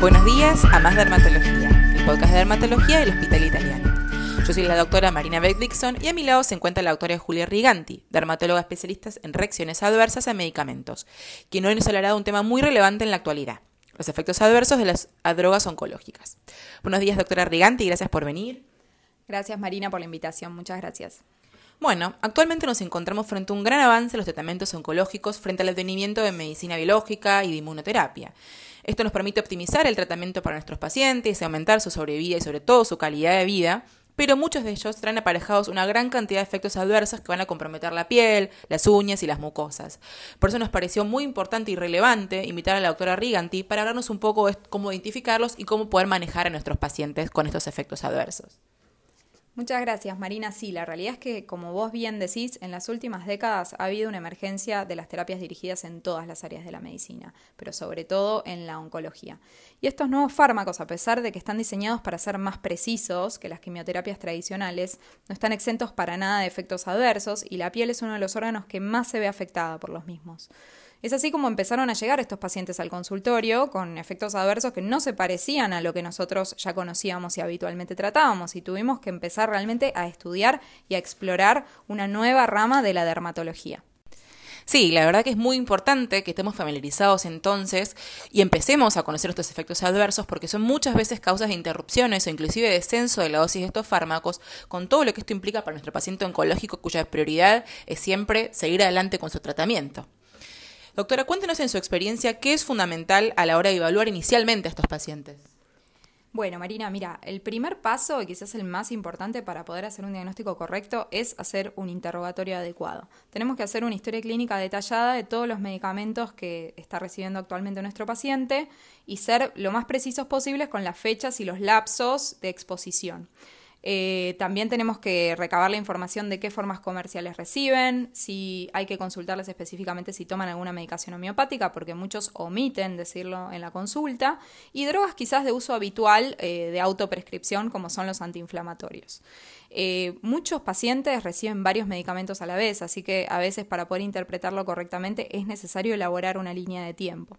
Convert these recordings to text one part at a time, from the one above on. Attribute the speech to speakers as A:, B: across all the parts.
A: Buenos días a Más Dermatología, el podcast de dermatología del Hospital Italiano. Yo soy la doctora Marina Beck Dixon y a mi lado se encuentra la doctora Julia Riganti, dermatóloga especialista en reacciones adversas a medicamentos, quien hoy nos hablará de un tema muy relevante en la actualidad, los efectos adversos de las drogas oncológicas. Buenos días, doctora Riganti, gracias por venir.
B: Gracias, Marina, por la invitación. Muchas gracias.
A: Bueno, actualmente nos encontramos frente a un gran avance en los tratamientos oncológicos frente al advenimiento de medicina biológica y de inmunoterapia. Esto nos permite optimizar el tratamiento para nuestros pacientes y aumentar su sobrevida y sobre todo su calidad de vida, pero muchos de ellos traen aparejados una gran cantidad de efectos adversos que van a comprometer la piel, las uñas y las mucosas. Por eso nos pareció muy importante y relevante invitar a la doctora Riganti para hablarnos un poco de cómo identificarlos y cómo poder manejar a nuestros pacientes con estos efectos adversos.
B: Muchas gracias, Marina. Sí, la realidad es que, como vos bien decís, en las últimas décadas ha habido una emergencia de las terapias dirigidas en todas las áreas de la medicina, pero sobre todo en la oncología. Y estos nuevos fármacos, a pesar de que están diseñados para ser más precisos que las quimioterapias tradicionales, no están exentos para nada de efectos adversos y la piel es uno de los órganos que más se ve afectada por los mismos. Es así como empezaron a llegar estos pacientes al consultorio con efectos adversos que no se parecían a lo que nosotros ya conocíamos y habitualmente tratábamos y tuvimos que empezar realmente a estudiar y a explorar una nueva rama de la dermatología.
A: Sí, la verdad que es muy importante que estemos familiarizados entonces y empecemos a conocer estos efectos adversos porque son muchas veces causas de interrupciones o inclusive descenso de la dosis de estos fármacos con todo lo que esto implica para nuestro paciente oncológico cuya prioridad es siempre seguir adelante con su tratamiento. Doctora, cuéntenos en su experiencia qué es fundamental a la hora de evaluar inicialmente a estos pacientes.
B: Bueno, Marina, mira, el primer paso, y quizás el más importante para poder hacer un diagnóstico correcto, es hacer un interrogatorio adecuado. Tenemos que hacer una historia clínica detallada de todos los medicamentos que está recibiendo actualmente nuestro paciente y ser lo más precisos posibles con las fechas y los lapsos de exposición. Eh, también tenemos que recabar la información de qué formas comerciales reciben, si hay que consultarles específicamente si toman alguna medicación homeopática, porque muchos omiten decirlo en la consulta, y drogas quizás de uso habitual eh, de autoprescripción, como son los antiinflamatorios. Eh, muchos pacientes reciben varios medicamentos a la vez, así que a veces para poder interpretarlo correctamente es necesario elaborar una línea de tiempo.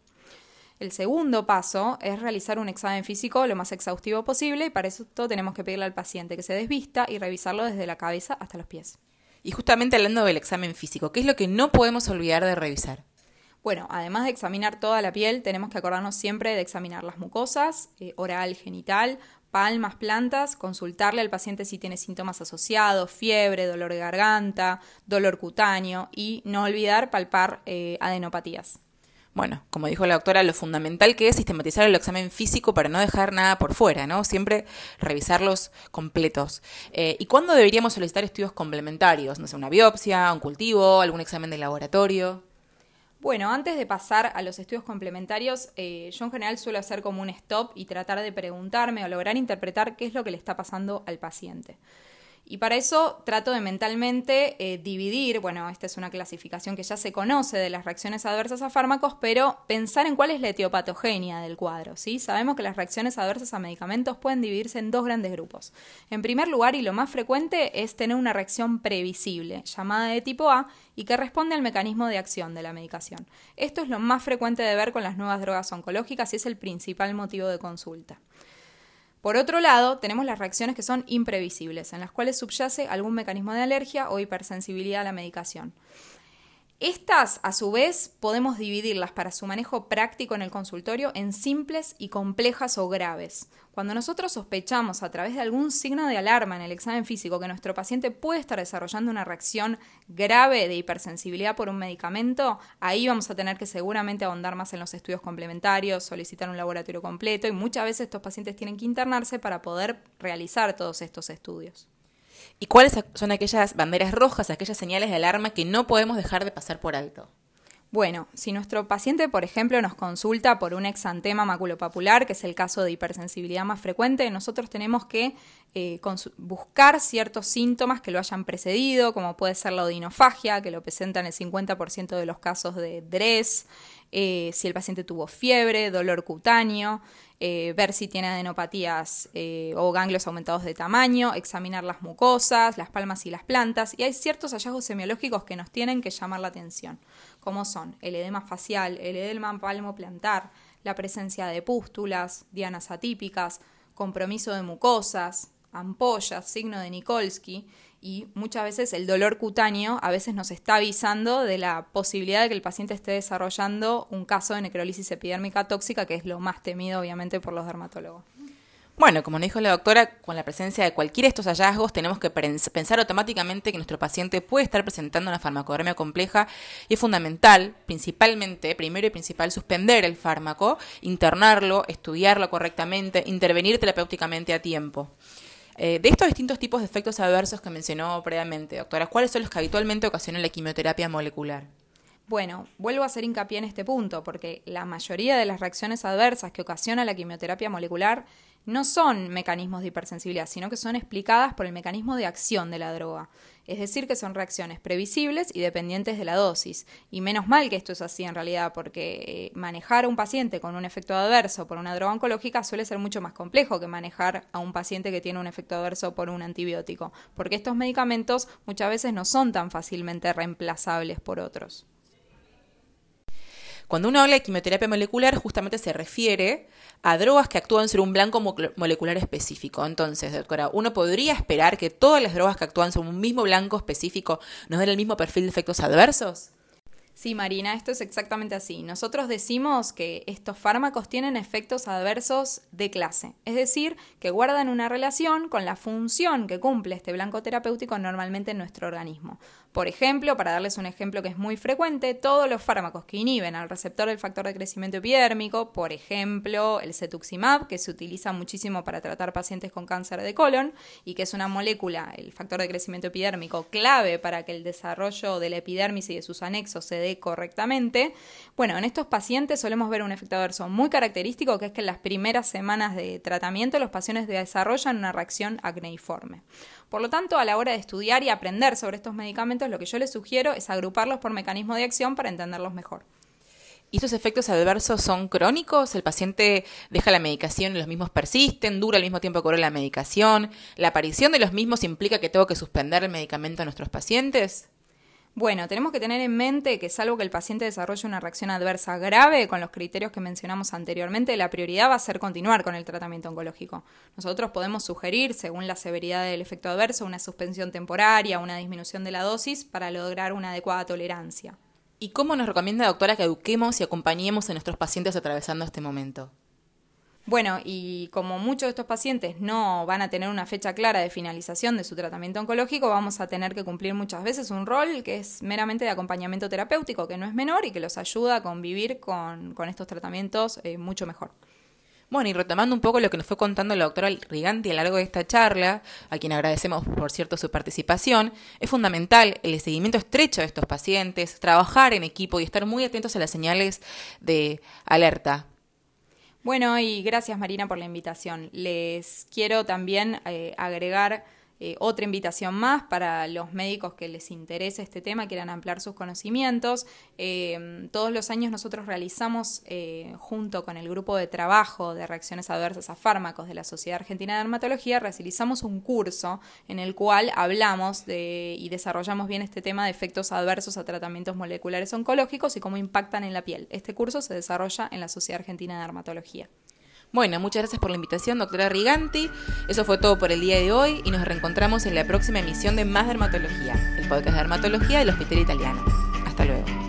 B: El segundo paso es realizar un examen físico lo más exhaustivo posible y para eso tenemos que pedirle al paciente que se desvista y revisarlo desde la cabeza hasta los pies.
A: Y justamente hablando del examen físico, ¿qué es lo que no podemos olvidar de revisar?
B: Bueno, además de examinar toda la piel, tenemos que acordarnos siempre de examinar las mucosas, eh, oral, genital, palmas, plantas, consultarle al paciente si tiene síntomas asociados, fiebre, dolor de garganta, dolor cutáneo y no olvidar palpar eh, adenopatías.
A: Bueno, como dijo la doctora, lo fundamental que es sistematizar el examen físico para no dejar nada por fuera, ¿no? Siempre revisarlos completos. Eh, ¿Y cuándo deberíamos solicitar estudios complementarios? No sé, una biopsia, un cultivo, algún examen de laboratorio.
B: Bueno, antes de pasar a los estudios complementarios, eh, yo en general suelo hacer como un stop y tratar de preguntarme o lograr interpretar qué es lo que le está pasando al paciente. Y para eso trato de mentalmente eh, dividir, bueno, esta es una clasificación que ya se conoce de las reacciones adversas a fármacos, pero pensar en cuál es la etiopatogenia del cuadro, ¿sí? Sabemos que las reacciones adversas a medicamentos pueden dividirse en dos grandes grupos. En primer lugar, y lo más frecuente, es tener una reacción previsible, llamada de tipo A, y que responde al mecanismo de acción de la medicación. Esto es lo más frecuente de ver con las nuevas drogas oncológicas y es el principal motivo de consulta. Por otro lado, tenemos las reacciones que son imprevisibles, en las cuales subyace algún mecanismo de alergia o hipersensibilidad a la medicación. Estas, a su vez, podemos dividirlas para su manejo práctico en el consultorio en simples y complejas o graves. Cuando nosotros sospechamos a través de algún signo de alarma en el examen físico que nuestro paciente puede estar desarrollando una reacción grave de hipersensibilidad por un medicamento, ahí vamos a tener que seguramente ahondar más en los estudios complementarios, solicitar un laboratorio completo y muchas veces estos pacientes tienen que internarse para poder realizar todos estos estudios.
A: ¿Y cuáles son aquellas banderas rojas, aquellas señales de alarma que no podemos dejar de pasar por alto?
B: Bueno, si nuestro paciente, por ejemplo, nos consulta por un exantema maculopapular, que es el caso de hipersensibilidad más frecuente, nosotros tenemos que eh, buscar ciertos síntomas que lo hayan precedido, como puede ser la odinofagia, que lo presenta en el 50% de los casos de DRES, eh, si el paciente tuvo fiebre, dolor cutáneo, eh, ver si tiene adenopatías eh, o ganglios aumentados de tamaño, examinar las mucosas, las palmas y las plantas, y hay ciertos hallazgos semiológicos que nos tienen que llamar la atención, como son el edema facial, el edema palmo plantar, la presencia de pústulas, dianas atípicas, compromiso de mucosas, ampollas, signo de Nikolsky, y muchas veces el dolor cutáneo a veces nos está avisando de la posibilidad de que el paciente esté desarrollando un caso de necrólisis epidérmica tóxica, que es lo más temido obviamente por los dermatólogos.
A: Bueno, como dijo la doctora, con la presencia de cualquiera de estos hallazgos tenemos que pensar automáticamente que nuestro paciente puede estar presentando una farmacodemia compleja y es fundamental, principalmente, primero y principal, suspender el fármaco, internarlo, estudiarlo correctamente, intervenir terapéuticamente a tiempo. Eh, de estos distintos tipos de efectos adversos que mencionó previamente, doctora, ¿cuáles son los que habitualmente ocasionan la quimioterapia molecular?
B: Bueno, vuelvo a hacer hincapié en este punto, porque la mayoría de las reacciones adversas que ocasiona la quimioterapia molecular no son mecanismos de hipersensibilidad, sino que son explicadas por el mecanismo de acción de la droga. Es decir, que son reacciones previsibles y dependientes de la dosis. Y menos mal que esto es así en realidad, porque eh, manejar a un paciente con un efecto adverso por una droga oncológica suele ser mucho más complejo que manejar a un paciente que tiene un efecto adverso por un antibiótico, porque estos medicamentos muchas veces no son tan fácilmente reemplazables por otros.
A: Cuando uno habla de quimioterapia molecular, justamente se refiere a drogas que actúan sobre un blanco molecular específico. Entonces, doctora, ¿uno podría esperar que todas las drogas que actúan sobre un mismo blanco específico nos den el mismo perfil de efectos adversos?
B: Sí, Marina, esto es exactamente así. Nosotros decimos que estos fármacos tienen efectos adversos de clase, es decir, que guardan una relación con la función que cumple este blanco terapéutico normalmente en nuestro organismo. Por ejemplo, para darles un ejemplo que es muy frecuente, todos los fármacos que inhiben al receptor del factor de crecimiento epidérmico, por ejemplo, el cetuximab, que se utiliza muchísimo para tratar pacientes con cáncer de colon y que es una molécula, el factor de crecimiento epidérmico, clave para que el desarrollo de la epidermis y de sus anexos se dé correctamente. Bueno, en estos pacientes solemos ver un efecto adverso muy característico, que es que en las primeras semanas de tratamiento los pacientes desarrollan una reacción acneiforme. Por lo tanto, a la hora de estudiar y aprender sobre estos medicamentos, lo que yo les sugiero es agruparlos por mecanismo de acción para entenderlos mejor.
A: ¿Y estos efectos adversos son crónicos? ¿El paciente deja la medicación y los mismos persisten? ¿Dura el mismo tiempo que la medicación? ¿La aparición de los mismos implica que tengo que suspender el medicamento a nuestros pacientes?
B: Bueno, tenemos que tener en mente que salvo que el paciente desarrolle una reacción adversa grave con los criterios que mencionamos anteriormente, la prioridad va a ser continuar con el tratamiento oncológico. Nosotros podemos sugerir, según la severidad del efecto adverso, una suspensión temporaria, una disminución de la dosis para lograr una adecuada tolerancia.
A: ¿Y cómo nos recomienda, doctora, que eduquemos y acompañemos a nuestros pacientes atravesando este momento?
B: Bueno, y como muchos de estos pacientes no van a tener una fecha clara de finalización de su tratamiento oncológico, vamos a tener que cumplir muchas veces un rol que es meramente de acompañamiento terapéutico, que no es menor y que los ayuda a convivir con, estos tratamientos eh, mucho mejor.
A: Bueno, y retomando un poco lo que nos fue contando la doctora Riganti a lo largo de esta charla, a quien agradecemos por cierto su participación, es fundamental el seguimiento estrecho de estos pacientes, trabajar en equipo y estar muy atentos a las señales de alerta
B: bueno, y gracias Marina por la invitación. Les quiero también eh, agregar eh, otra invitación más para los médicos que les interese este tema, quieran ampliar sus conocimientos. Eh, todos los años nosotros realizamos, eh, junto con el grupo de trabajo de reacciones adversas a fármacos de la Sociedad Argentina de Dermatología, realizamos un curso en el cual hablamos de, y desarrollamos bien este tema de efectos adversos a tratamientos moleculares oncológicos y cómo impactan en la piel. Este curso se desarrolla en la Sociedad Argentina de Dermatología.
A: Bueno, muchas gracias por la invitación, doctora Riganti. Eso fue todo por el día de hoy y nos reencontramos en la próxima emisión de Más Dermatología, el podcast de dermatología del Hospital Italiano. Hasta luego.